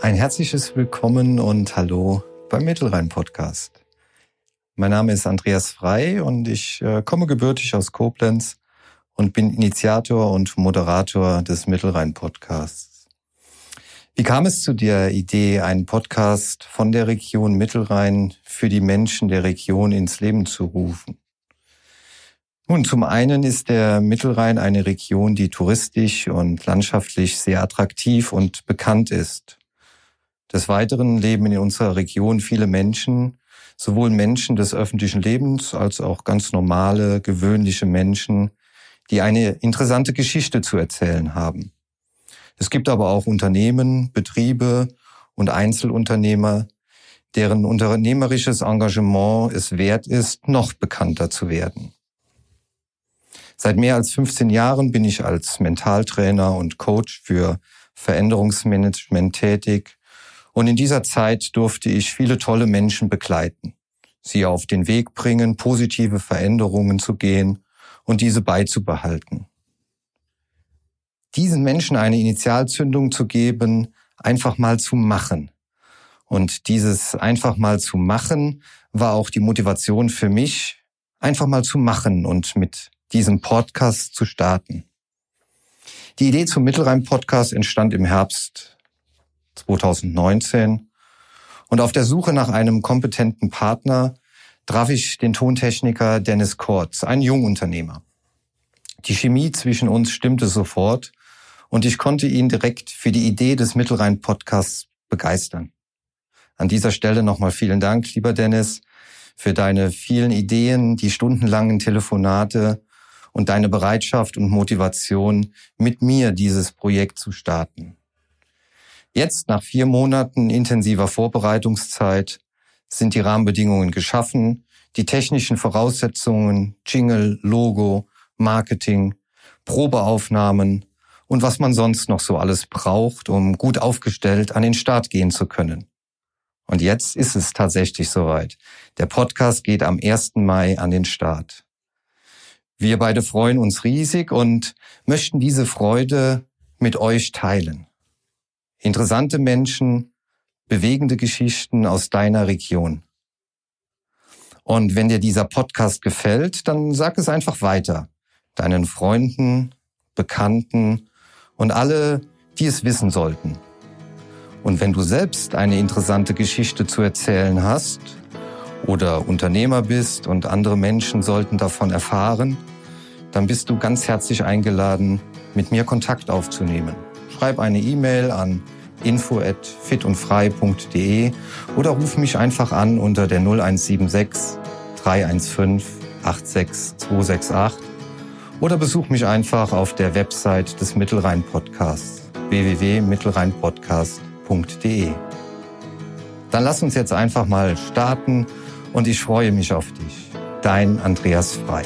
Ein herzliches Willkommen und Hallo beim Mittelrhein Podcast. Mein Name ist Andreas Frei und ich äh, komme gebürtig aus Koblenz und bin Initiator und Moderator des Mittelrhein Podcasts. Wie kam es zu der Idee, einen Podcast von der Region Mittelrhein für die Menschen der Region ins Leben zu rufen? Nun, zum einen ist der Mittelrhein eine Region, die touristisch und landschaftlich sehr attraktiv und bekannt ist. Des Weiteren leben in unserer Region viele Menschen, sowohl Menschen des öffentlichen Lebens als auch ganz normale, gewöhnliche Menschen, die eine interessante Geschichte zu erzählen haben. Es gibt aber auch Unternehmen, Betriebe und Einzelunternehmer, deren unternehmerisches Engagement es wert ist, noch bekannter zu werden. Seit mehr als 15 Jahren bin ich als Mentaltrainer und Coach für Veränderungsmanagement tätig und in dieser Zeit durfte ich viele tolle Menschen begleiten, sie auf den Weg bringen, positive Veränderungen zu gehen und diese beizubehalten. Diesen Menschen eine Initialzündung zu geben, einfach mal zu machen. Und dieses einfach mal zu machen war auch die Motivation für mich, einfach mal zu machen und mit diesen Podcast zu starten. Die Idee zum Mittelrhein-Podcast entstand im Herbst 2019 und auf der Suche nach einem kompetenten Partner traf ich den Tontechniker Dennis Kortz, ein Jungunternehmer. Die Chemie zwischen uns stimmte sofort und ich konnte ihn direkt für die Idee des Mittelrhein-Podcasts begeistern. An dieser Stelle nochmal vielen Dank, lieber Dennis, für deine vielen Ideen, die stundenlangen Telefonate und deine Bereitschaft und Motivation, mit mir dieses Projekt zu starten. Jetzt, nach vier Monaten intensiver Vorbereitungszeit, sind die Rahmenbedingungen geschaffen, die technischen Voraussetzungen, Jingle, Logo, Marketing, Probeaufnahmen und was man sonst noch so alles braucht, um gut aufgestellt an den Start gehen zu können. Und jetzt ist es tatsächlich soweit. Der Podcast geht am 1. Mai an den Start. Wir beide freuen uns riesig und möchten diese Freude mit euch teilen. Interessante Menschen, bewegende Geschichten aus deiner Region. Und wenn dir dieser Podcast gefällt, dann sag es einfach weiter. Deinen Freunden, Bekannten und alle, die es wissen sollten. Und wenn du selbst eine interessante Geschichte zu erzählen hast oder Unternehmer bist und andere Menschen sollten davon erfahren, dann bist du ganz herzlich eingeladen, mit mir Kontakt aufzunehmen. Schreib eine E-Mail an info@fitundfrei.de oder ruf mich einfach an unter der 0176 315 86268 oder besuch mich einfach auf der Website des Mittelrhein Podcasts www.mittelrheinpodcast.de. Dann lass uns jetzt einfach mal starten und ich freue mich auf dich. Dein Andreas Frei.